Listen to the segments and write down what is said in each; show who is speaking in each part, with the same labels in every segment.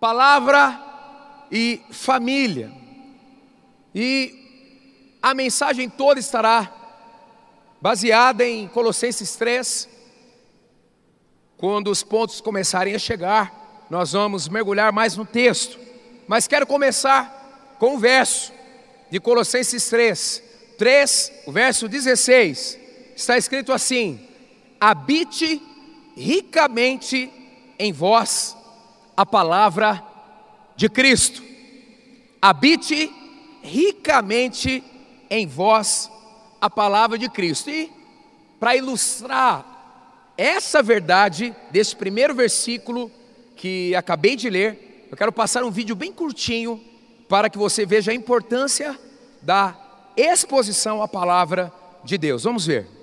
Speaker 1: palavra e família. E a mensagem toda estará baseada em Colossenses 3. Quando os pontos começarem a chegar, nós vamos mergulhar mais no texto. Mas quero começar com o verso de Colossenses 3. 3, o verso 16. Está escrito assim: Habite ricamente em vós a palavra de Cristo. Habite ricamente em vós a palavra de Cristo. E para ilustrar essa verdade desse primeiro versículo que acabei de ler, eu quero passar um vídeo bem curtinho para que você veja a importância da exposição à palavra de Deus. Vamos ver.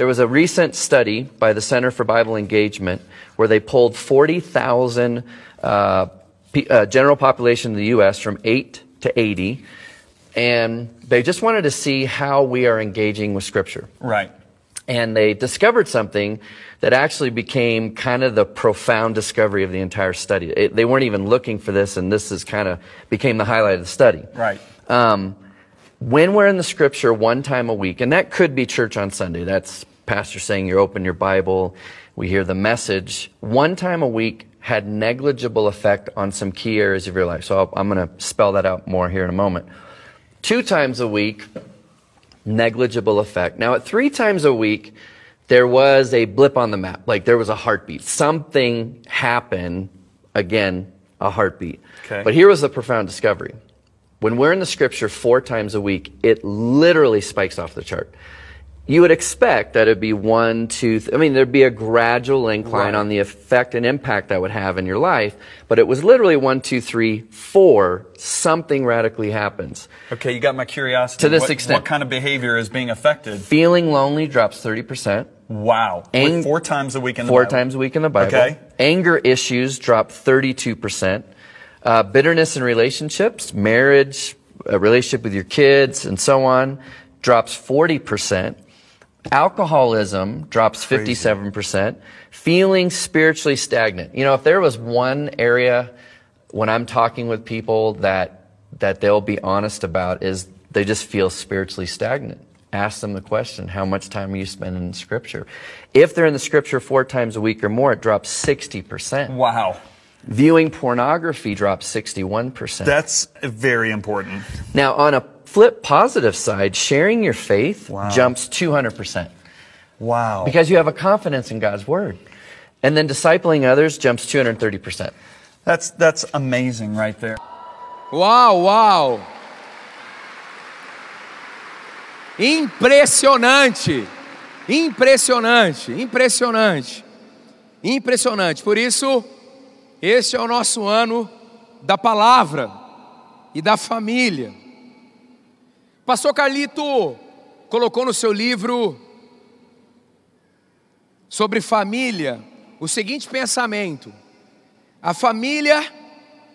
Speaker 2: There was a recent study by the Center for Bible Engagement where they pulled 40,000 uh, uh, general population in the U.S. from 8 to 80, and they just wanted to see how we are engaging with Scripture.
Speaker 3: Right.
Speaker 2: And they discovered something that actually became kind of the profound discovery of the entire study. It, they weren't even looking for this, and this is kind of became the highlight of the study.
Speaker 3: Right.
Speaker 2: Um, when we're in the scripture one time a week, and that could be church on Sunday, that's pastor saying you open your Bible, we hear the message, one time a week had negligible effect on some key areas of your life. So i am going to spell that out more here in a moment. Two times a week, negligible effect. Now, at three times a week, there was a blip on the map, like there was a heartbeat. Something happened, again, a heartbeat.
Speaker 3: Okay.
Speaker 2: But here was the profound discovery. When we're in the scripture four times a week, it literally spikes off the chart you would expect that it'd be one, two, th- I mean, there'd be a gradual incline
Speaker 3: right.
Speaker 2: on the effect and impact that would have in your life, but it was literally one, two, three, four, something radically happens.
Speaker 3: Okay, you got my curiosity.
Speaker 2: To this
Speaker 3: what,
Speaker 2: extent.
Speaker 3: What kind of behavior is being affected?
Speaker 2: Feeling lonely drops 30%.
Speaker 3: Wow.
Speaker 2: Ang-
Speaker 3: four times a week in the
Speaker 2: Four
Speaker 3: Bible.
Speaker 2: times a week in the Bible.
Speaker 3: Okay.
Speaker 2: Anger issues drop 32%. Uh, bitterness in relationships, marriage, a relationship with your kids, and so on, drops 40%. Alcoholism drops 57%. Feeling spiritually stagnant. You know, if there was one area when I'm talking with people that, that they'll be honest about is they just feel spiritually stagnant. Ask them the question, how much time are you spending in scripture? If they're in the scripture four times a week or more, it drops 60%.
Speaker 3: Wow.
Speaker 2: Viewing pornography drops 61%.
Speaker 3: That's very important.
Speaker 2: Now, on a flip positive side, sharing your faith
Speaker 3: Wow.
Speaker 2: jumps 200%.
Speaker 3: Wow.
Speaker 2: Because you have a confidence in God's word. And then discipling others jumps 230%.
Speaker 3: that's that's amazing right there.
Speaker 1: Wow, wow. Impressionante! Impressionante, impressionante, impressionante. Por isso, este é o nosso ano da palavra e da família. Pastor Carlito colocou no seu livro sobre família o seguinte pensamento: a família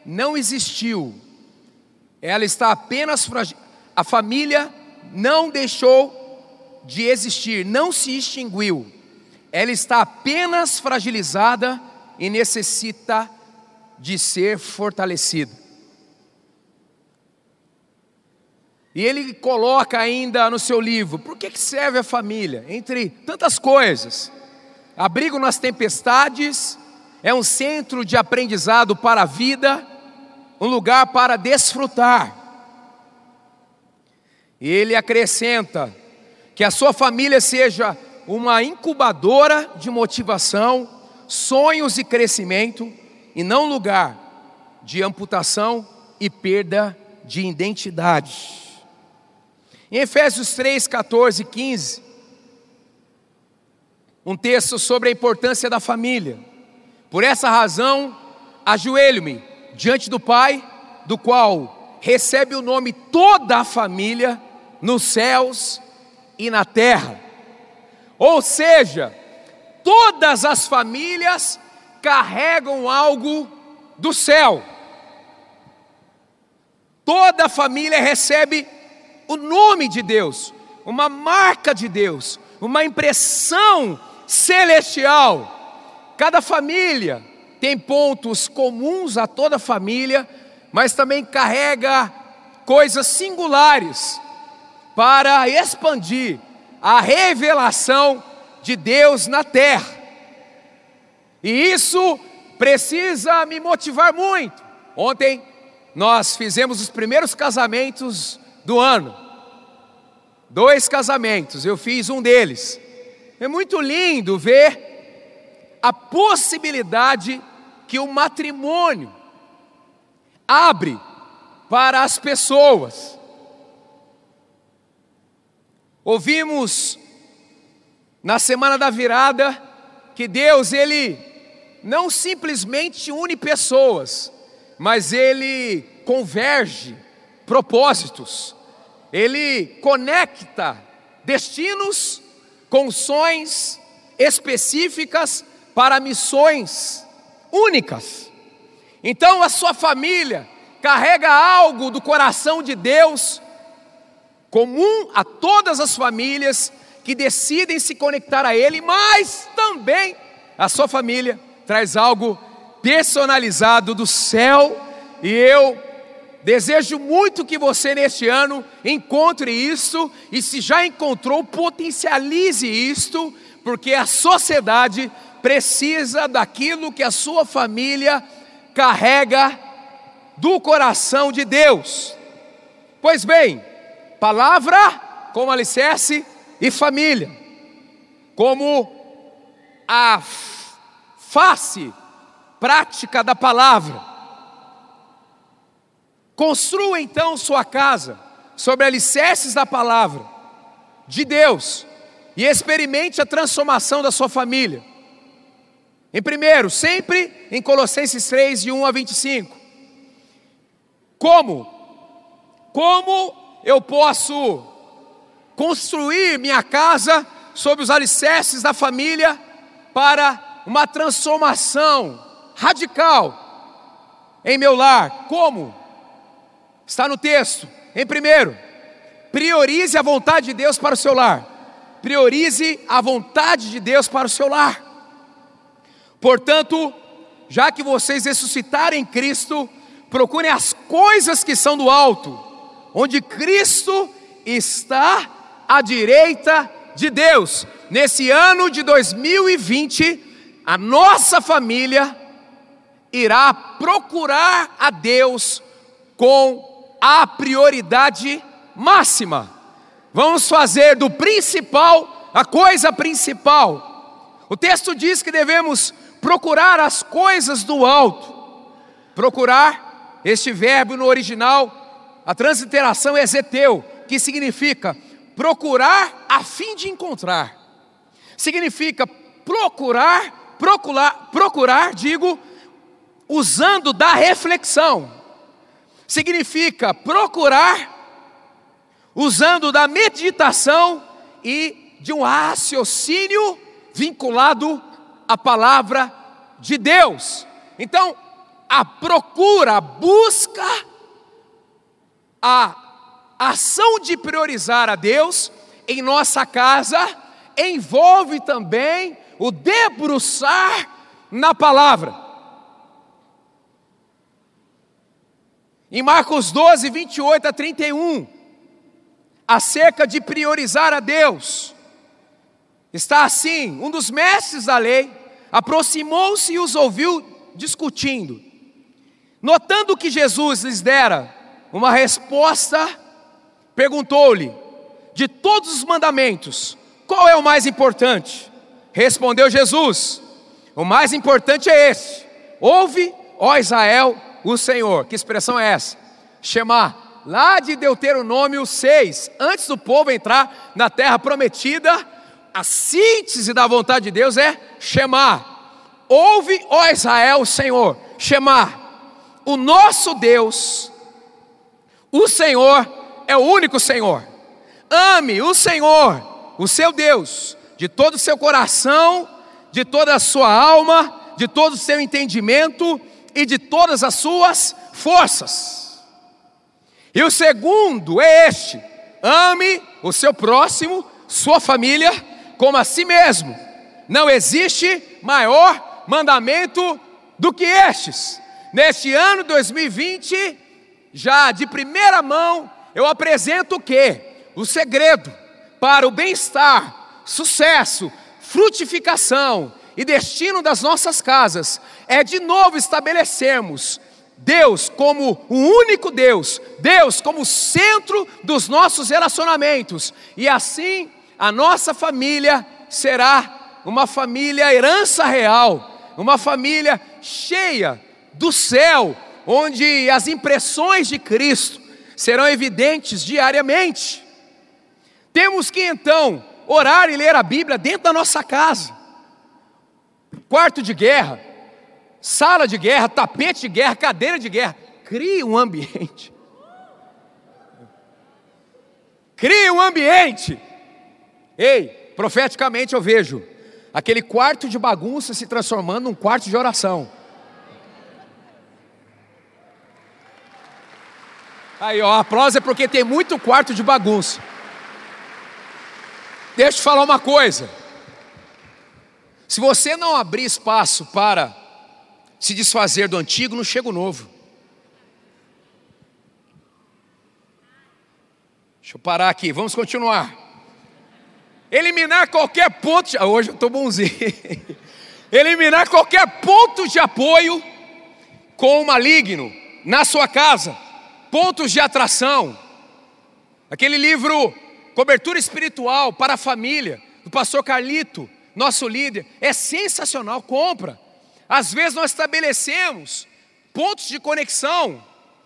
Speaker 1: não existiu, ela está apenas. A família não deixou de existir, não se extinguiu, ela está apenas fragilizada e necessita de ser fortalecida. E ele coloca ainda no seu livro: por que, serve a família? Entre tantas coisas. Abrigo nas tempestades, é um centro de aprendizado para a vida, um lugar para desfrutar. E ele acrescenta que a sua família seja uma incubadora de motivação, sonhos e crescimento, e não lugar de amputação e perda de identidade. Em Efésios 3, 14 e 15, um texto sobre a importância da família. Por essa razão, ajoelho-me diante do Pai, do qual recebe o nome toda a família nos céus e na terra. Ou seja, todas as famílias carregam algo do céu. Toda família recebe o nome de Deus, uma marca de Deus, uma impressão celestial. Cada família tem pontos comuns a toda família, mas também carrega coisas singulares para expandir a revelação de Deus na terra. E isso precisa me motivar muito. Ontem nós fizemos os primeiros casamentos do ano. Dois casamentos, eu fiz um deles. É muito lindo ver a possibilidade que o matrimônio abre para as pessoas. Ouvimos na semana da virada que Deus ele não simplesmente une pessoas, mas ele converge propósitos. Ele conecta destinos com sonhos específicas para missões únicas. Então a sua família carrega algo do coração de Deus comum a todas as famílias que decidem se conectar a Ele, mas também a sua família traz algo personalizado do céu, e eu desejo muito que você neste ano encontre isso, e se já encontrou, potencialize isto, porque a sociedade precisa daquilo que a sua família carrega do coração de Deus. Pois bem, palavra como alicerce e família, como a face prática da palavra. Construa então sua casa sobre alicerces da palavra de Deus e experimente a transformação da sua família. Em primeiro, sempre em Colossenses 3, de 1 a 25. Como? Como eu posso construir minha casa sobre os alicerces da família para uma transformação radical em meu lar. Como? Está no texto. Em primeiro, priorize a vontade de Deus para o seu lar. Priorize a vontade de Deus para o seu lar. Portanto, já que vocês ressuscitarem Cristo, procurem as coisas que são do alto onde Cristo está à direita de Deus. Nesse ano de 2020, a nossa família irá procurar a Deus com a prioridade máxima. Vamos fazer do principal a coisa principal. O texto diz que devemos procurar as coisas do alto. Procurar, este verbo no original a transliteração é zeteu, que significa procurar a fim de encontrar. Significa procurar, procurar, procurar, digo, usando da reflexão. Significa procurar usando da meditação e de um raciocínio vinculado à palavra de Deus. Então, a procura, a busca a ação de priorizar a Deus em nossa casa envolve também o debruçar na palavra. Em Marcos 12, 28 a 31, acerca de priorizar a Deus, está assim: um dos mestres da lei aproximou-se e os ouviu discutindo. Notando que Jesus lhes dera uma resposta, perguntou-lhe: De todos os mandamentos, qual é o mais importante? Respondeu Jesus: O mais importante é esse: Ouve, ó Israel, o Senhor. Que expressão é essa? Chamar. Lá de Deuteronômio 6, antes do povo entrar na terra prometida, a síntese da vontade de Deus é chamar. Ouve, ó Israel, o Senhor. Chamar. O nosso Deus o Senhor é o único Senhor. Ame o Senhor, o seu Deus, de todo o seu coração, de toda a sua alma, de todo o seu entendimento e de todas as suas forças. E o segundo é este: ame o seu próximo, sua família, como a si mesmo. Não existe maior mandamento do que estes. Neste ano 2020, já de primeira mão, eu apresento o que? O segredo para o bem-estar, sucesso, frutificação e destino das nossas casas é de novo estabelecermos Deus como o único Deus, Deus como centro dos nossos relacionamentos, e assim a nossa família será uma família herança real, uma família cheia do céu, onde as impressões de Cristo serão evidentes diariamente. Temos que então orar e ler a Bíblia dentro da nossa casa. Quarto de guerra, sala de guerra, tapete de guerra, cadeira de guerra. Crie um ambiente. Crie um ambiente. Ei, profeticamente eu vejo aquele quarto de bagunça se transformando num quarto de oração. Aí, ó, aplauso é porque tem muito quarto de bagunça. Deixa eu te falar uma coisa. Se você não abrir espaço para se desfazer do antigo, não chega o novo. Deixa eu parar aqui, vamos continuar. Eliminar qualquer ponto. De... Hoje eu estou bonzinho. Eliminar qualquer ponto de apoio com o maligno na sua casa. Pontos de atração. Aquele livro Cobertura Espiritual para a Família, do pastor Carlito, nosso líder, é sensacional. Compra. Às vezes nós estabelecemos pontos de conexão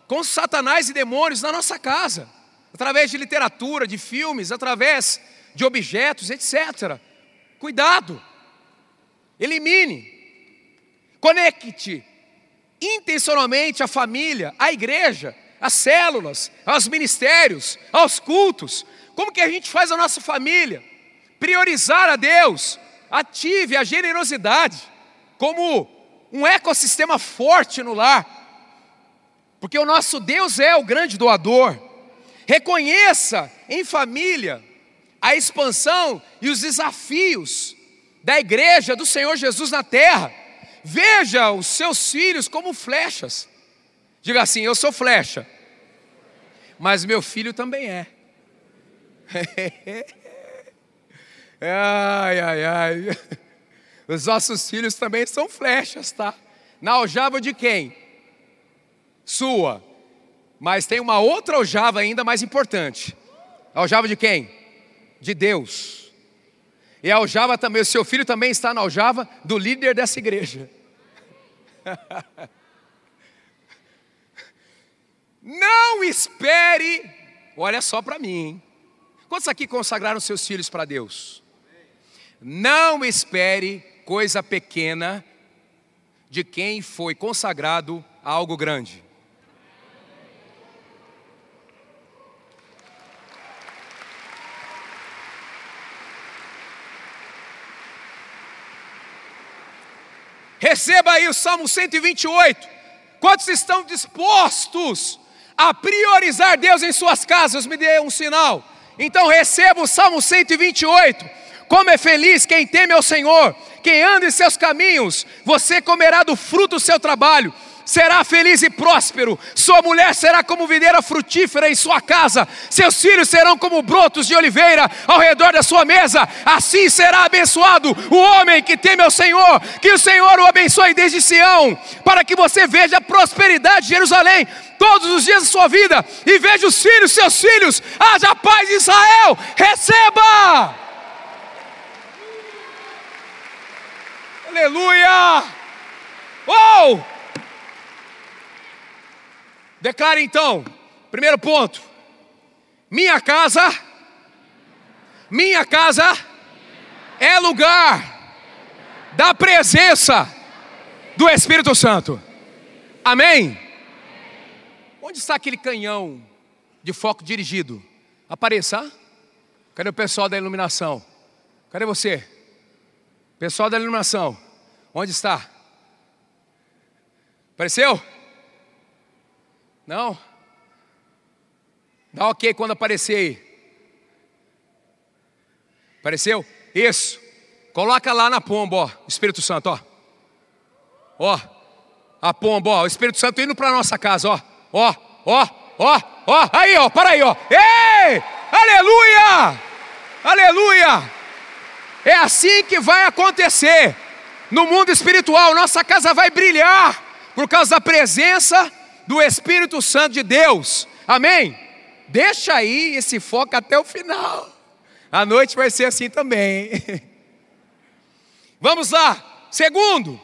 Speaker 1: com Satanás e demônios na nossa casa, através de literatura, de filmes, através de objetos, etc. Cuidado, elimine, conecte intencionalmente a família, a igreja, as células, aos ministérios, aos cultos. Como que a gente faz a nossa família? Priorizar a Deus, ative a generosidade como um ecossistema forte no lar, porque o nosso Deus é o grande doador. Reconheça em família a expansão e os desafios da igreja do Senhor Jesus na terra. Veja os seus filhos como flechas. Diga assim: Eu sou flecha, mas meu filho também é. ai, ai, ai. Os nossos filhos também são flechas, tá? Na aljava de quem? Sua. Mas tem uma outra aljava ainda mais importante. A aljava de quem? De Deus. E a aljava também, o seu filho também está na aljava do líder dessa igreja. Não espere, olha só para mim, hein? Quantos aqui consagraram seus filhos para Deus? Não espere coisa pequena de quem foi consagrado a algo grande. Receba aí o Salmo 128. Quantos estão dispostos a priorizar Deus em suas casas? Me dê um sinal. Então receba o Salmo 128. Como é feliz quem teme ao Senhor quem anda em seus caminhos, você comerá do fruto do seu trabalho, será feliz e próspero. Sua mulher será como videira frutífera em sua casa, seus filhos serão como brotos de oliveira ao redor da sua mesa. Assim será abençoado o homem que teme ao Senhor. Que o Senhor o abençoe desde Sião, para que você veja a prosperidade de Jerusalém todos os dias da sua vida e veja os filhos, seus filhos. Haja paz de Israel. Receba! Aleluia! Uou! Declare então, primeiro ponto: minha casa, minha casa é lugar da presença do Espírito Santo. Amém? Onde está aquele canhão de foco dirigido? Apareça. Cadê o pessoal da iluminação? Cadê você? Pessoal da iluminação, onde está? Apareceu? Não? Dá ok quando aparecer aí. Apareceu? Isso. Coloca lá na pomba, ó, Espírito Santo, ó. Ó, a pomba, ó, o Espírito Santo indo para nossa casa, ó. Ó, ó, ó, ó, aí, ó, para aí, ó. Ei! Aleluia! Aleluia! É assim que vai acontecer no mundo espiritual. Nossa casa vai brilhar por causa da presença do Espírito Santo de Deus. Amém? Deixa aí esse foco até o final. A noite vai ser assim também. Vamos lá. Segundo,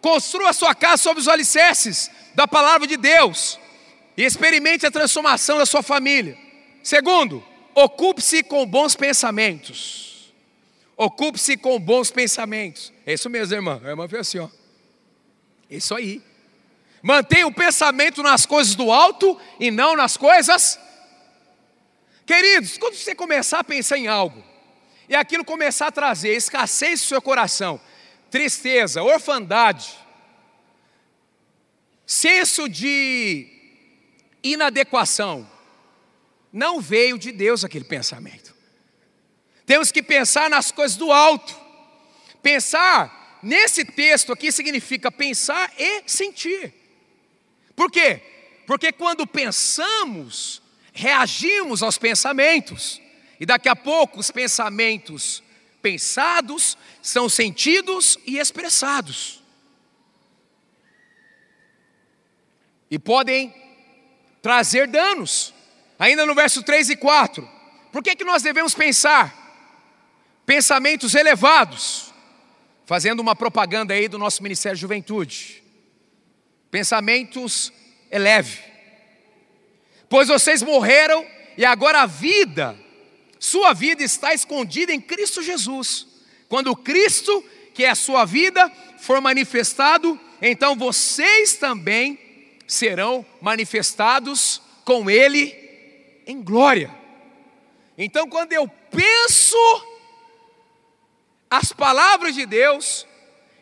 Speaker 1: construa sua casa sobre os alicerces da palavra de Deus e experimente a transformação da sua família. Segundo, ocupe-se com bons pensamentos. Ocupe-se com bons pensamentos. É isso mesmo, irmã. A irmã fez assim, ó. Isso aí. Mantenha o pensamento nas coisas do alto e não nas coisas. Queridos, quando você começar a pensar em algo, e aquilo começar a trazer escassez no seu coração, tristeza, orfandade, senso de inadequação, não veio de Deus aquele pensamento. Temos que pensar nas coisas do alto. Pensar nesse texto aqui significa pensar e sentir. Por quê? Porque quando pensamos, reagimos aos pensamentos. E daqui a pouco os pensamentos pensados são sentidos e expressados. E podem trazer danos. Ainda no verso 3 e 4. Por que, que nós devemos pensar? Pensamentos elevados. Fazendo uma propaganda aí do nosso Ministério de Juventude. Pensamentos eleve. Pois vocês morreram e agora a vida, sua vida está escondida em Cristo Jesus. Quando Cristo, que é a sua vida, for manifestado, então vocês também serão manifestados com Ele em glória. Então, quando eu penso as palavras de Deus,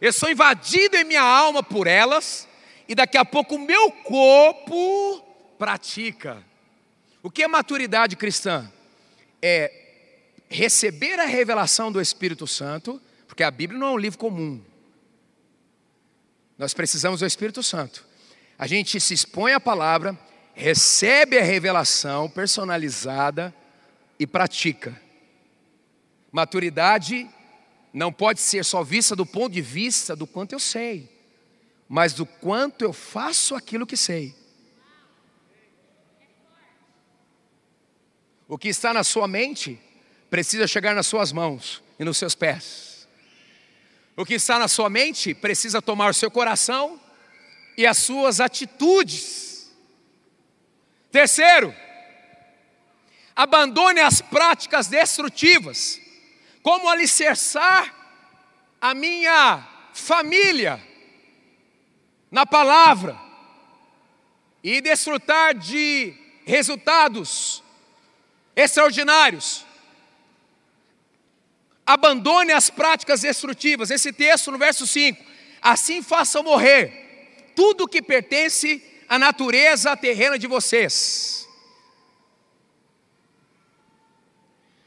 Speaker 1: eu sou invadido em minha alma por elas, e daqui a pouco o meu corpo pratica. O que é maturidade cristã? É receber a revelação do Espírito Santo, porque a Bíblia não é um livro comum. Nós precisamos do Espírito Santo. A gente se expõe à palavra, recebe a revelação personalizada e pratica. Maturidade não pode ser só vista do ponto de vista do quanto eu sei, mas do quanto eu faço aquilo que sei. O que está na sua mente precisa chegar nas suas mãos e nos seus pés. O que está na sua mente precisa tomar o seu coração e as suas atitudes. Terceiro, abandone as práticas destrutivas, como alicerçar a minha família na palavra e desfrutar de resultados extraordinários. Abandone as práticas destrutivas. Esse texto no verso 5. Assim façam morrer tudo que pertence à natureza terrena de vocês.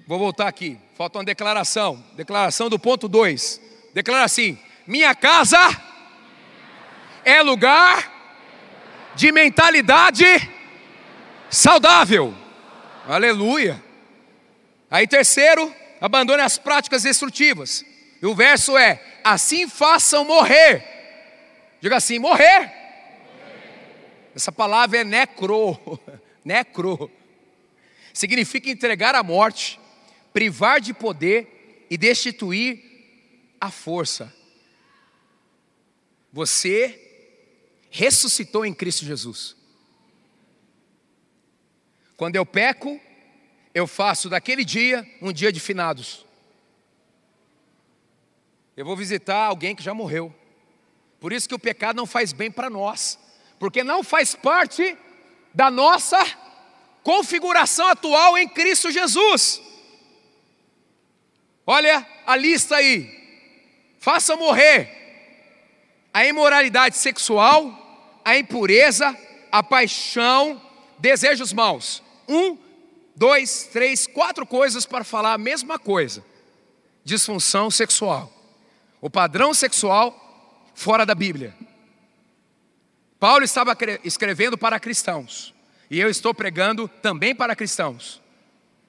Speaker 1: Vou voltar aqui, falta uma declaração. Declaração do ponto 2. Declara assim: Minha casa é lugar de mentalidade saudável. Aleluia. Aí, terceiro, abandone as práticas destrutivas. E o verso é: assim façam morrer. Diga assim: morrer. Essa palavra é necro. necro. Significa entregar a morte, privar de poder e destituir a força. Você ressuscitou em Cristo Jesus. Quando eu peco, eu faço daquele dia um dia de finados. Eu vou visitar alguém que já morreu. Por isso que o pecado não faz bem para nós, porque não faz parte da nossa configuração atual em Cristo Jesus. Olha a lista aí. Faça morrer a imoralidade sexual, a impureza, a paixão, desejos maus. Um, dois, três, quatro coisas para falar a mesma coisa. disfunção sexual, o padrão sexual fora da Bíblia. Paulo estava escrevendo para cristãos, e eu estou pregando também para cristãos.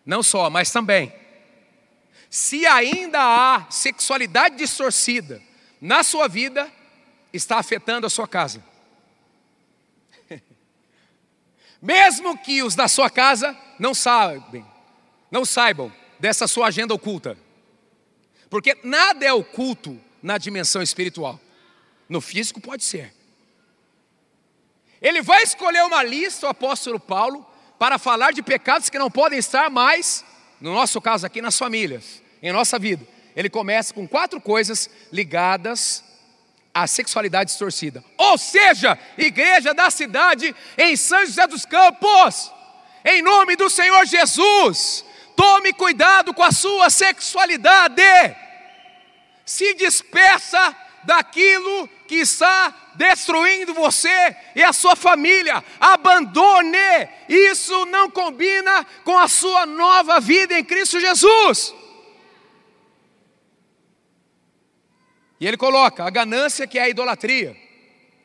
Speaker 1: Não só, mas também. Se ainda há sexualidade distorcida na sua vida, está afetando a sua casa. Mesmo que os da sua casa não saibam, não saibam dessa sua agenda oculta. Porque nada é oculto na dimensão espiritual. No físico pode ser. Ele vai escolher uma lista, o apóstolo Paulo, para falar de pecados que não podem estar mais, no nosso caso aqui, nas famílias, em nossa vida. Ele começa com quatro coisas ligadas à sexualidade distorcida. Ou seja, igreja da cidade em São José dos Campos, em nome do Senhor Jesus, tome cuidado com a sua sexualidade. Se despeça daquilo que está destruindo você e a sua família. Abandone. Isso não combina com a sua nova vida em Cristo Jesus. E ele coloca a ganância que é a idolatria.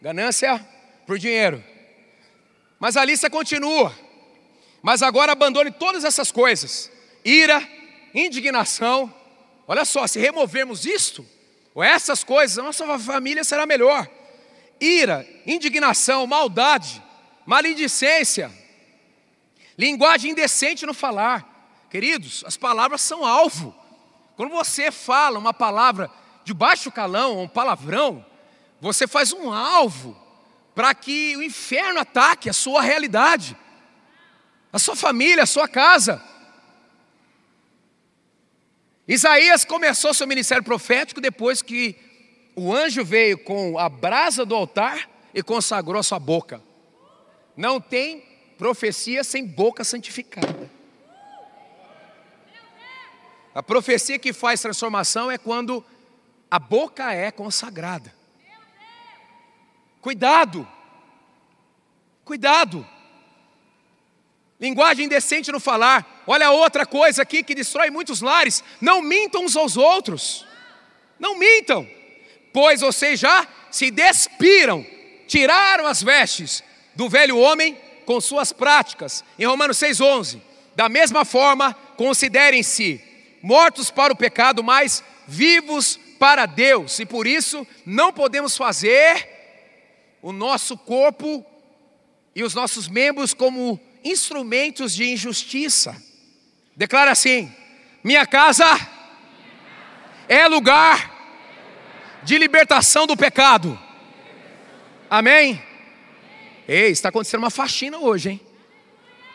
Speaker 1: Ganância por dinheiro. Mas a lista continua. Mas agora abandone todas essas coisas: ira, indignação. Olha só, se removermos isto, ou essas coisas, a nossa família será melhor ira, indignação, maldade, maledicência, linguagem indecente no falar. Queridos, as palavras são alvo. Quando você fala uma palavra de baixo calão, um palavrão, você faz um alvo para que o inferno ataque a sua realidade, a sua família, a sua casa. Isaías começou seu ministério profético depois que o anjo veio com a brasa do altar e consagrou a sua boca. Não tem profecia sem boca santificada. A profecia que faz transformação é quando a boca é consagrada. Cuidado, cuidado. Linguagem indecente no falar. Olha outra coisa aqui que destrói muitos lares. Não mintam uns aos outros. Não mintam pois vocês já se despiram, tiraram as vestes do velho homem com suas práticas. Em Romanos 6,11. Da mesma forma, considerem-se mortos para o pecado, mas vivos para Deus, e por isso não podemos fazer o nosso corpo e os nossos membros como instrumentos de injustiça. Declara assim: minha casa é lugar de libertação do pecado. Amém? Ei, está acontecendo uma faxina hoje, hein?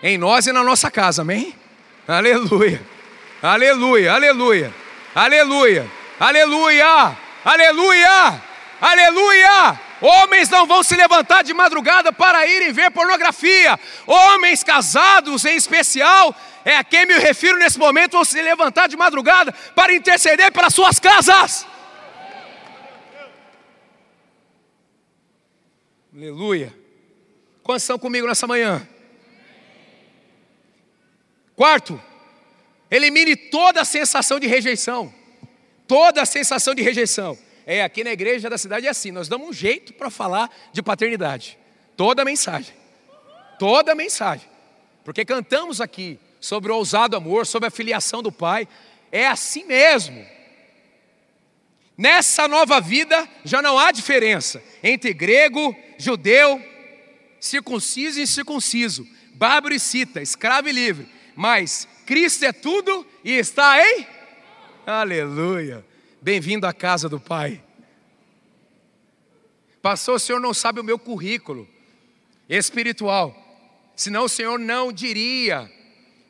Speaker 1: Em nós e na nossa casa, amém? Aleluia, aleluia, aleluia, aleluia, aleluia, aleluia, aleluia. Homens não vão se levantar de madrugada para irem ver pornografia. Homens casados, em especial, é a quem me refiro nesse momento, vão se levantar de madrugada para interceder pelas suas casas. Aleluia. Quantos estão comigo nessa manhã? Quarto, elimine toda a sensação de rejeição. Toda a sensação de rejeição. É, aqui na igreja da cidade é assim, nós damos um jeito para falar de paternidade. Toda a mensagem. Toda a mensagem. Porque cantamos aqui sobre o ousado amor, sobre a filiação do Pai. É assim mesmo. Nessa nova vida já não há diferença entre grego, judeu, circunciso e incircunciso, bárbaro e cita, escravo e livre. Mas Cristo é tudo e está em? Aleluia. Bem-vindo à casa do Pai. Pastor, o senhor não sabe o meu currículo espiritual. Senão o senhor não diria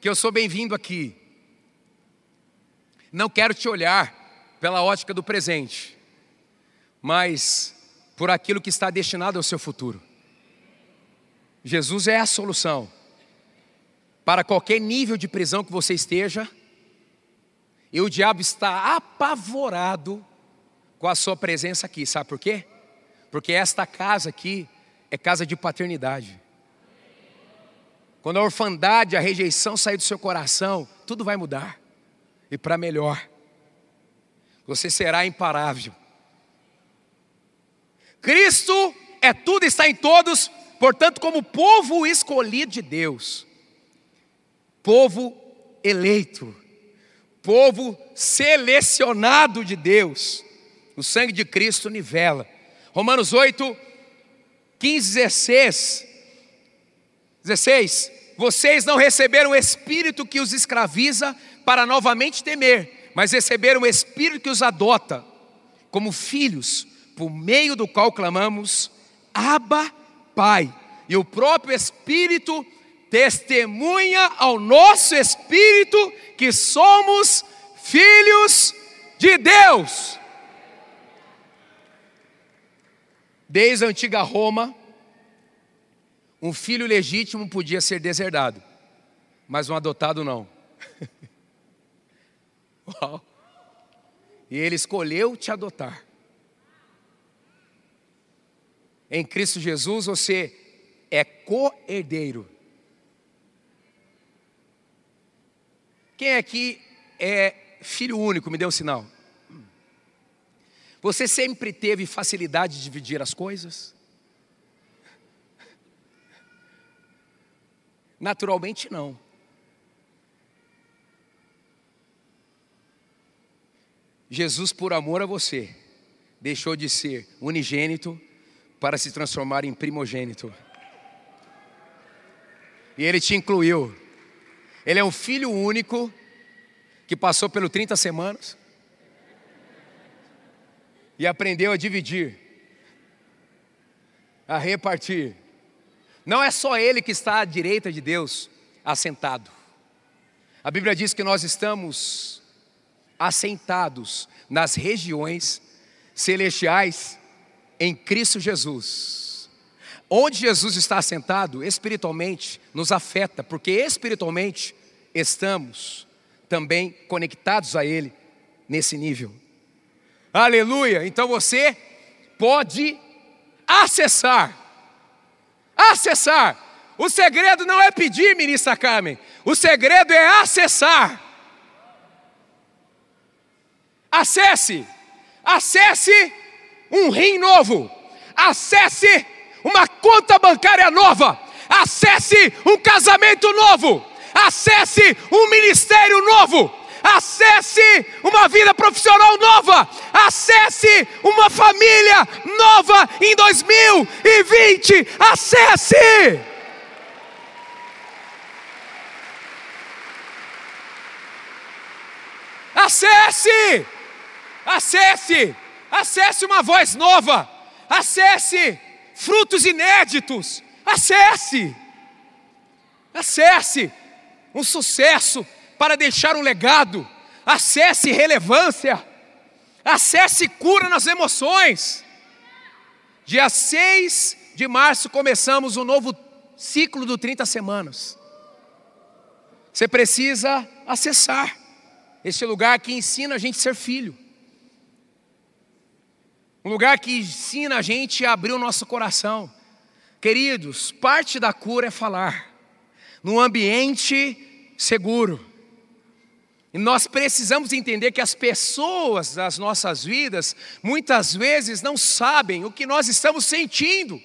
Speaker 1: que eu sou bem-vindo aqui. Não quero te olhar pela ótica do presente, mas por aquilo que está destinado ao seu futuro. Jesus é a solução para qualquer nível de prisão que você esteja, e o diabo está apavorado com a sua presença aqui, sabe por quê? Porque esta casa aqui é casa de paternidade. Quando a orfandade, a rejeição sair do seu coração, tudo vai mudar e para melhor. você será imparável. Cristo é tudo, está em todos, portanto, como povo escolhido de Deus, povo eleito, povo selecionado de Deus, o sangue de Cristo nivela. Romanos 8, 15, 16. 16. Vocês não receberam o espírito que os escraviza para novamente temer, mas receberam o espírito que os adota como filhos, por meio do qual clamamos: Abba, Pai. E o próprio Espírito testemunha ao nosso espírito que somos filhos de Deus. Desde a antiga Roma, um filho legítimo podia ser deserdado, mas um adotado não. Uau. E ele escolheu te adotar. Em Cristo Jesus você é co-herdeiro. Quem aqui é filho único? Me dê um sinal. Você sempre teve facilidade de dividir as coisas? Naturalmente não. Jesus, por amor a você, deixou de ser unigênito para se transformar em primogênito. E ele te incluiu. Ele é um filho único que passou pelo 30 semanas e aprendeu a dividir, a repartir. Não é só ele que está à direita de Deus, assentado. A Bíblia diz que nós estamos assentados nas regiões celestiais em Cristo Jesus. Onde Jesus está assentado, espiritualmente, nos afeta, porque espiritualmente estamos também conectados a Ele nesse nível. Aleluia! Então você pode acessar. Acessar. O segredo não é pedir, ministra Carmen. O segredo é acessar. Acesse. Acesse um rim novo, acesse uma conta bancária nova, acesse um casamento novo, acesse um ministério novo, acesse uma vida profissional nova, acesse uma família nova em 2020. Acesse! Acesse! Acesse! Acesse uma voz nova, acesse frutos inéditos, acesse, acesse um sucesso para deixar um legado, acesse relevância, acesse cura nas emoções. Dia 6 de março começamos um novo ciclo do 30 semanas. Você precisa acessar este lugar que ensina a gente a ser filho. Um lugar que ensina a gente a abrir o nosso coração. Queridos, parte da cura é falar, num ambiente seguro. E nós precisamos entender que as pessoas das nossas vidas, muitas vezes, não sabem o que nós estamos sentindo.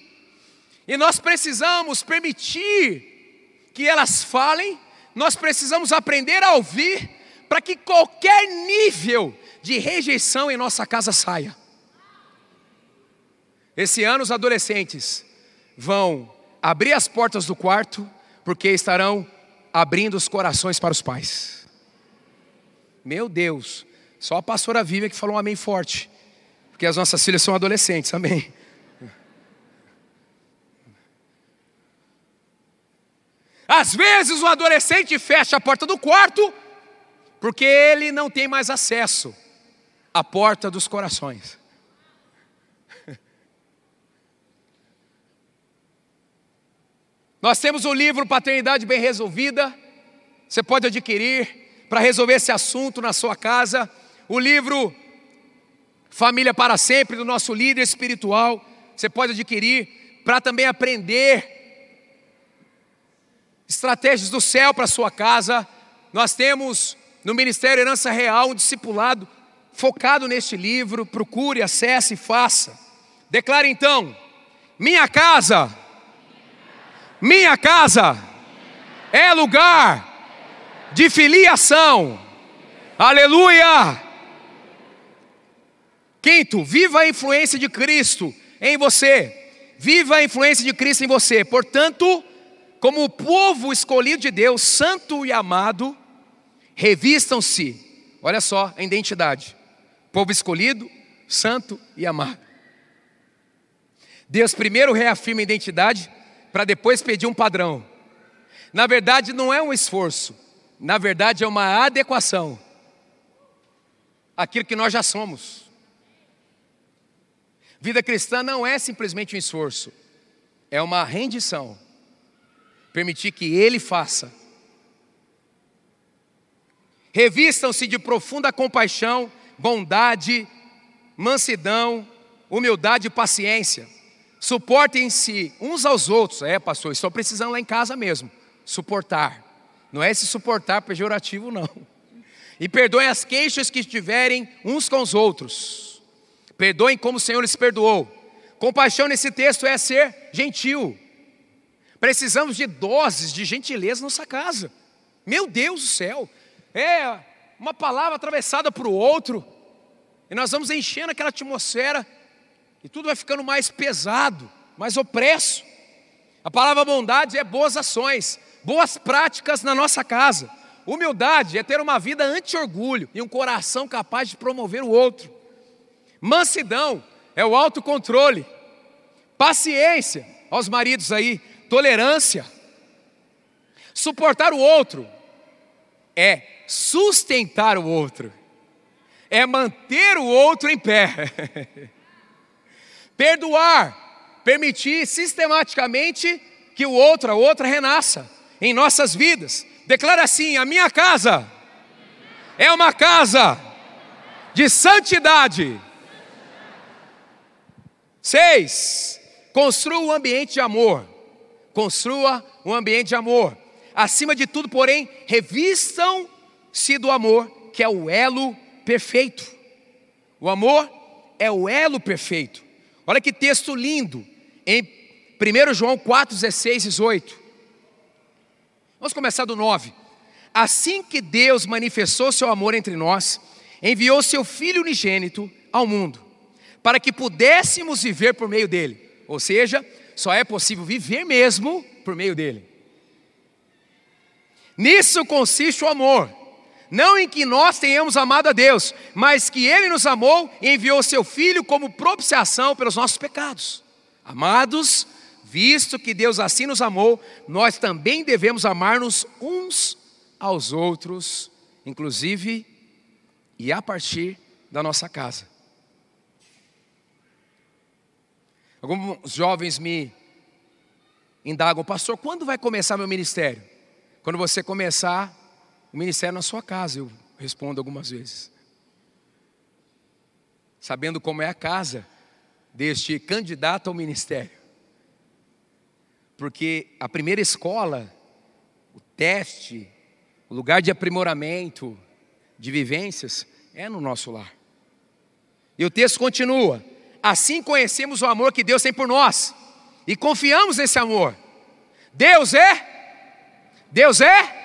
Speaker 1: E nós precisamos permitir que elas falem, nós precisamos aprender a ouvir, para que qualquer nível de rejeição em nossa casa saia. Esse ano os adolescentes vão abrir as portas do quarto, porque estarão abrindo os corações para os pais. Meu Deus, só a pastora Vivian que falou um amém forte, porque as nossas filhas são adolescentes, amém. Às vezes o adolescente fecha a porta do quarto, porque ele não tem mais acesso à porta dos corações. Nós temos o livro Paternidade Bem Resolvida, você pode adquirir para resolver esse assunto na sua casa. O livro Família para Sempre, do nosso líder espiritual, você pode adquirir para também aprender estratégias do céu para sua casa. Nós temos no Ministério Herança Real um discipulado focado neste livro, procure, acesse e faça. Declare então: minha casa, minha casa é lugar de filiação. Aleluia! Quinto, viva a influência de Cristo em você. Viva a influência de Cristo em você. Portanto, como o povo escolhido de Deus, santo e amado, revistam-se. Olha só a identidade. Povo escolhido, santo e amado. Deus primeiro reafirma a identidade para depois pedir um padrão. Na verdade, não é um esforço, na verdade, é uma adequação àquilo que nós já somos. Vida cristã não é simplesmente um esforço, é uma rendição. Permitir que Ele faça. Revistam-se de profunda compaixão, bondade, mansidão, humildade e paciência. Suportem-se uns aos outros. É, pastor, estou precisando lá em casa mesmo. Suportar. Não é esse suportar pejorativo, não. E perdoem as queixas que tiverem uns com os outros. Perdoem como o Senhor lhes perdoou. Compaixão nesse texto é ser gentil. Precisamos de doses de gentileza nossa casa. Meu Deus do céu. É uma palavra atravessada para o outro. E nós vamos enchendo aquela atmosfera. E tudo vai ficando mais pesado, mais opresso. A palavra bondade é boas ações, boas práticas na nossa casa. Humildade é ter uma vida anti-orgulho e um coração capaz de promover o outro. Mansidão é o autocontrole. Paciência, aos maridos aí, tolerância. Suportar o outro é sustentar o outro, é manter o outro em pé. Perdoar, permitir sistematicamente que o outro, a outra renasça em nossas vidas. Declara assim: a minha casa é uma casa de santidade. Seis, construa um ambiente de amor. Construa um ambiente de amor. Acima de tudo, porém, revistam-se do amor, que é o elo perfeito. O amor é o elo perfeito. Olha que texto lindo, em 1 João 4, 16, 18. Vamos começar do 9. Assim que Deus manifestou seu amor entre nós, enviou seu Filho unigênito ao mundo, para que pudéssemos viver por meio dele. Ou seja, só é possível viver mesmo por meio dele. Nisso consiste o amor, não em que nós tenhamos amado a Deus, mas que Ele nos amou e enviou Seu Filho como propiciação pelos nossos pecados. Amados, visto que Deus assim nos amou, nós também devemos amar-nos uns aos outros, inclusive e a partir da nossa casa. Alguns jovens me indagam, pastor, quando vai começar meu ministério? Quando você começar o ministério na sua casa, eu respondo algumas vezes. Sabendo como é a casa deste candidato ao ministério. Porque a primeira escola, o teste, o lugar de aprimoramento, de vivências, é no nosso lar. E o texto continua: Assim conhecemos o amor que Deus tem por nós e confiamos nesse amor. Deus é Deus é?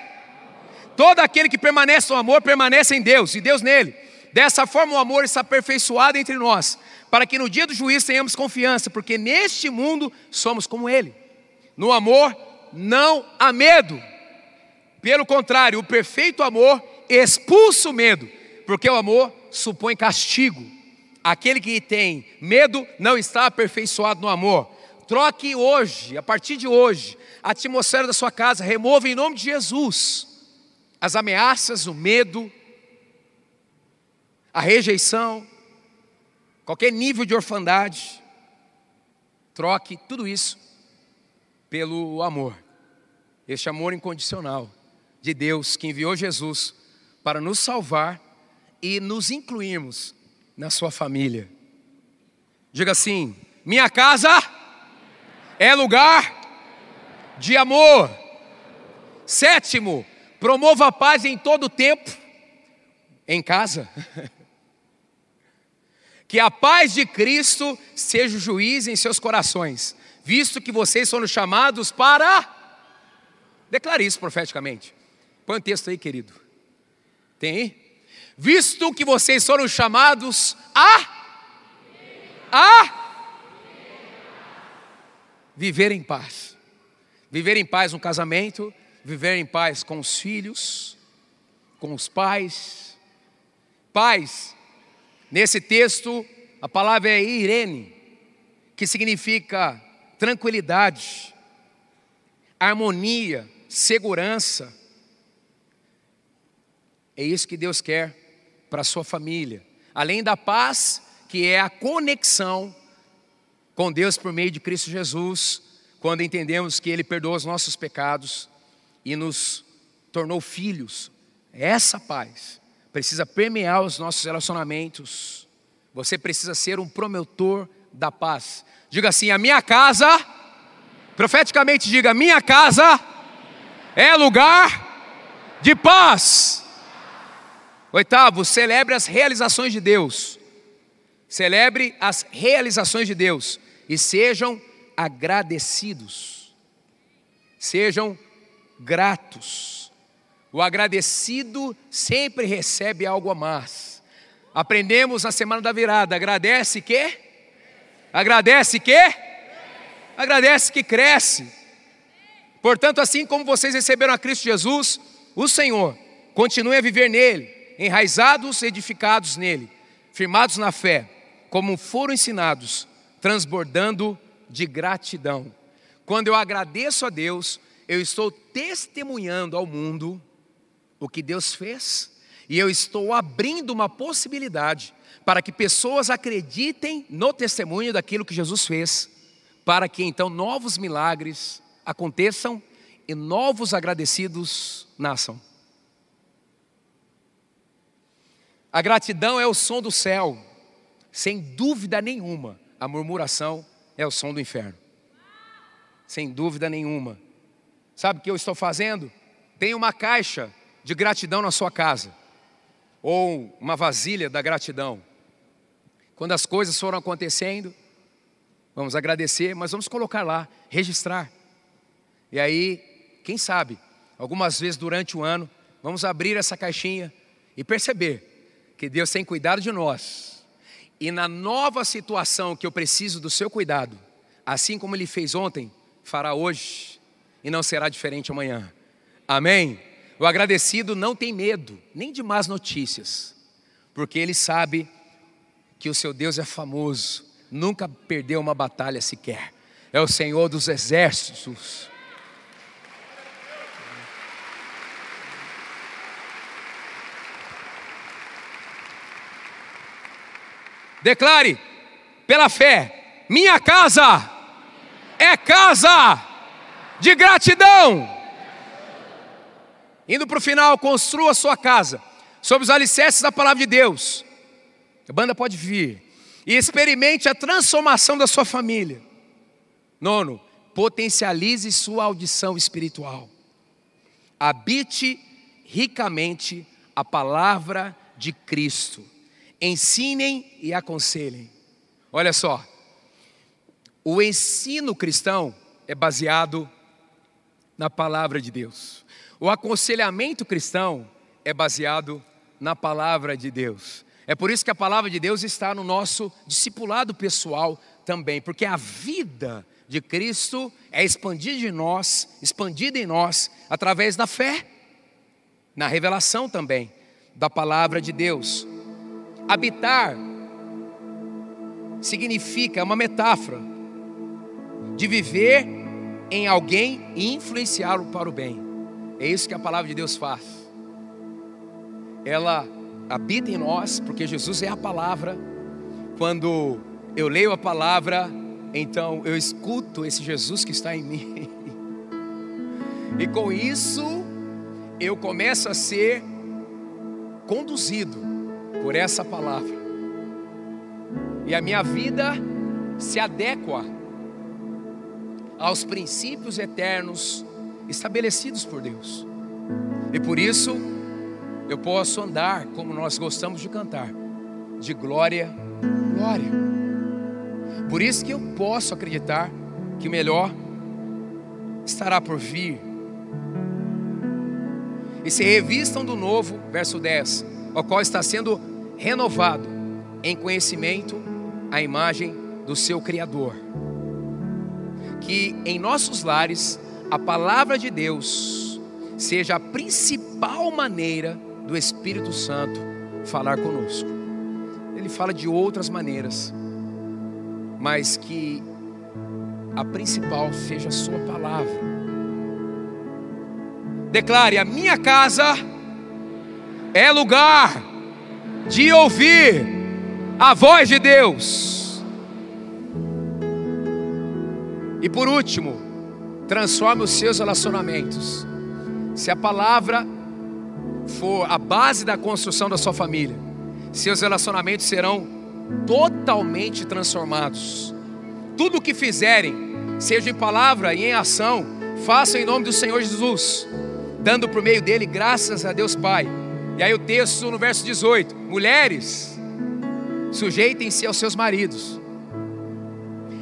Speaker 1: Todo aquele que permanece no amor permanece em Deus e Deus nele. Dessa forma, o amor está aperfeiçoado entre nós, para que no dia do juízo tenhamos confiança, porque neste mundo somos como Ele. No amor não há medo. Pelo contrário, o perfeito amor expulsa o medo, porque o amor supõe castigo. Aquele que tem medo não está aperfeiçoado no amor. Troque hoje, a partir de hoje, a atmosfera da sua casa, remova em nome de Jesus as ameaças, o medo, a rejeição, qualquer nível de orfandade. Troque tudo isso pelo amor, este amor incondicional de Deus que enviou Jesus para nos salvar e nos incluirmos na sua família. Diga assim: minha casa é lugar de amor. Sétimo, promova a paz em todo tempo, em casa. Que a paz de Cristo seja o juiz em seus corações, visto que vocês foram chamados para. Declare isso profeticamente. Põe o um texto aí, querido. Tem aí? Visto que vocês foram chamados a. A. Viver em paz. Viver em paz no casamento, viver em paz com os filhos, com os pais. Paz, nesse texto, a palavra é Irene, que significa tranquilidade, harmonia, segurança. É isso que Deus quer para a sua família. Além da paz, que é a conexão com Deus por meio de Cristo Jesus, quando entendemos que Ele perdoou os nossos pecados e nos tornou filhos. Essa paz precisa permear os nossos relacionamentos. Você precisa ser um promotor da paz. Diga assim: a minha casa, profeticamente diga: minha casa é lugar de paz. Oitavo, celebre as realizações de Deus. Celebre as realizações de Deus e sejam agradecidos. Sejam gratos. O agradecido sempre recebe algo a mais. Aprendemos na semana da virada, agradece que? Agradece que? Agradece que cresce. Portanto, assim como vocês receberam a Cristo Jesus, o Senhor, continue a viver nele, enraizados, edificados nele, firmados na fé, como foram ensinados, transbordando de gratidão. Quando eu agradeço a Deus, eu estou testemunhando ao mundo o que Deus fez, e eu estou abrindo uma possibilidade para que pessoas acreditem no testemunho daquilo que Jesus fez, para que então novos milagres aconteçam e novos agradecidos nasçam. A gratidão é o som do céu, sem dúvida nenhuma, a murmuração é o som do inferno. Sem dúvida nenhuma. Sabe o que eu estou fazendo? Tem uma caixa de gratidão na sua casa, ou uma vasilha da gratidão. Quando as coisas foram acontecendo, vamos agradecer, mas vamos colocar lá, registrar. E aí, quem sabe, algumas vezes durante o ano, vamos abrir essa caixinha e perceber que Deus tem cuidado de nós e na nova situação que eu preciso do seu cuidado, assim como ele fez ontem, fará hoje e não será diferente amanhã. Amém? O agradecido não tem medo, nem de más notícias, porque ele sabe que o seu Deus é famoso, nunca perdeu uma batalha sequer, é o Senhor dos exércitos. Declare pela fé: minha casa é casa de gratidão. Indo para o final, construa sua casa sobre os alicerces da palavra de Deus. A banda pode vir. E experimente a transformação da sua família. Nono, potencialize sua audição espiritual. Habite ricamente a palavra de Cristo ensinem e aconselhem. Olha só, o ensino cristão é baseado na palavra de Deus. O aconselhamento cristão é baseado na palavra de Deus. É por isso que a palavra de Deus está no nosso discipulado pessoal também, porque a vida de Cristo é expandida em nós, expandida em nós através da fé, na revelação também da palavra de Deus. Habitar significa, é uma metáfora de viver em alguém e influenciá-lo para o bem. É isso que a palavra de Deus faz. Ela habita em nós, porque Jesus é a palavra. Quando eu leio a palavra, então eu escuto esse Jesus que está em mim. E com isso, eu começo a ser conduzido por essa palavra. E a minha vida se adequa aos princípios eternos estabelecidos por Deus. E por isso eu posso andar como nós gostamos de cantar, de glória glória. Por isso que eu posso acreditar que o melhor estará por vir. E se revistam do novo, verso 10, o qual está sendo renovado em conhecimento a imagem do seu Criador. Que em nossos lares a palavra de Deus seja a principal maneira do Espírito Santo falar conosco. Ele fala de outras maneiras, mas que a principal seja a Sua palavra. Declare: a minha casa é lugar de ouvir a voz de Deus. E por último, transforme os seus relacionamentos. Se a palavra for a base da construção da sua família, seus relacionamentos serão totalmente transformados. Tudo o que fizerem, seja em palavra e em ação, façam em nome do Senhor Jesus, dando por meio dele graças a Deus Pai. E aí o texto no verso 18: Mulheres, sujeitem-se aos seus maridos.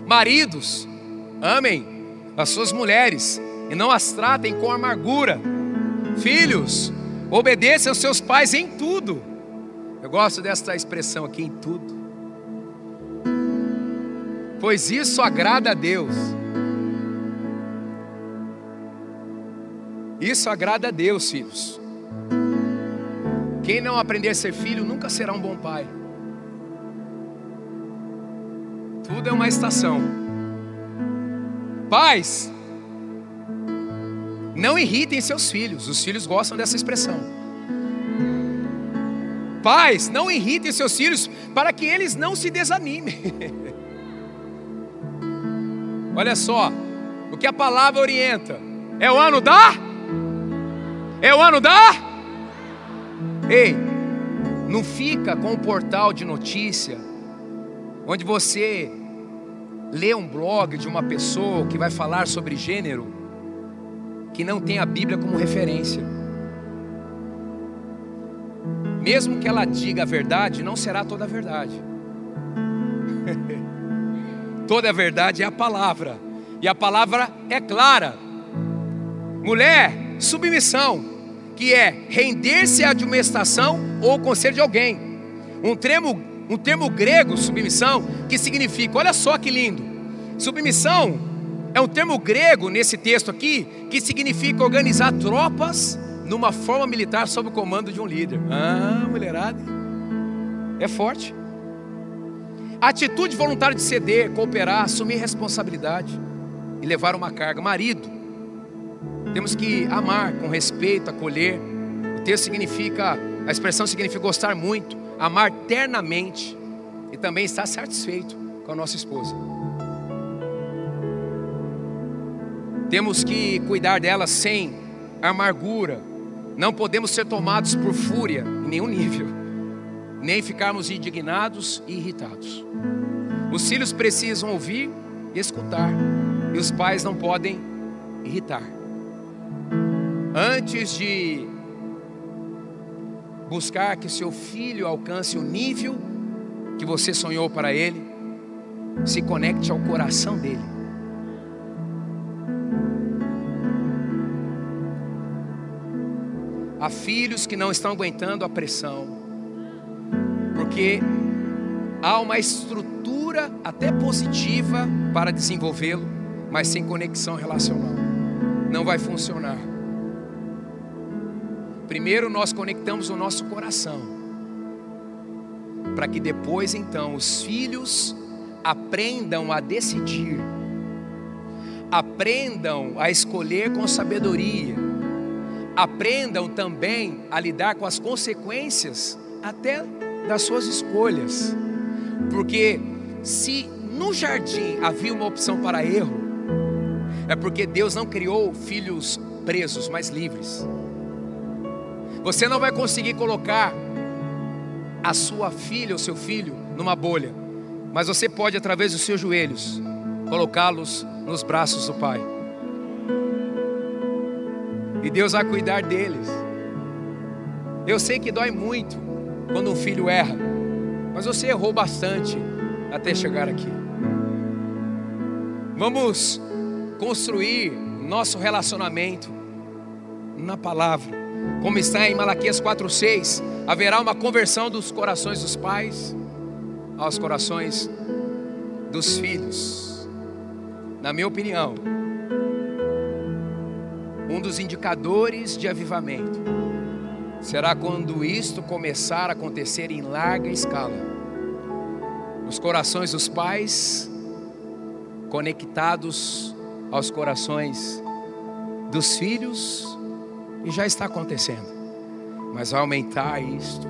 Speaker 1: Maridos, amem as suas mulheres e não as tratem com amargura. Filhos, obedeçam aos seus pais em tudo. Eu gosto desta expressão aqui, em tudo. Pois isso agrada a Deus. Isso agrada a Deus, filhos. Quem não aprender a ser filho nunca será um bom pai. Tudo é uma estação. Pais, não irritem seus filhos. Os filhos gostam dessa expressão. Pais, não irritem seus filhos para que eles não se desanimem. Olha só, o que a palavra orienta. É o ano da? É o ano da? Ei, não fica com um portal de notícia onde você lê um blog de uma pessoa que vai falar sobre gênero que não tem a Bíblia como referência. Mesmo que ela diga a verdade, não será toda a verdade. toda a verdade é a palavra, e a palavra é clara. Mulher, submissão que é render-se à admoestação ou conselho de alguém. Um termo, um termo grego, submissão, que significa, olha só que lindo. Submissão é um termo grego nesse texto aqui que significa organizar tropas numa forma militar sob o comando de um líder. Ah, mulherada. É forte. atitude voluntária de ceder, cooperar, assumir responsabilidade e levar uma carga. Marido, temos que amar com respeito, acolher. O texto significa, a expressão significa gostar muito, amar ternamente e também estar satisfeito com a nossa esposa. Temos que cuidar dela sem amargura. Não podemos ser tomados por fúria em nenhum nível, nem ficarmos indignados e irritados. Os filhos precisam ouvir e escutar, e os pais não podem irritar antes de buscar que seu filho alcance o nível que você sonhou para ele, se conecte ao coração dele. Há filhos que não estão aguentando a pressão, porque há uma estrutura até positiva para desenvolvê-lo, mas sem conexão relacional. Não vai funcionar. Primeiro nós conectamos o nosso coração, para que depois então os filhos aprendam a decidir, aprendam a escolher com sabedoria, aprendam também a lidar com as consequências até das suas escolhas, porque se no jardim havia uma opção para erro, é porque Deus não criou filhos presos, mas livres. Você não vai conseguir colocar a sua filha ou seu filho numa bolha, mas você pode, através dos seus joelhos, colocá-los nos braços do Pai. E Deus vai cuidar deles. Eu sei que dói muito quando um filho erra, Mas você errou bastante até chegar aqui. Vamos construir nosso relacionamento na palavra. Como está em Malaquias 4:6, haverá uma conversão dos corações dos pais aos corações dos filhos. Na minha opinião, um dos indicadores de avivamento será quando isto começar a acontecer em larga escala. Os corações dos pais conectados aos corações dos filhos, e já está acontecendo. Mas aumentar isto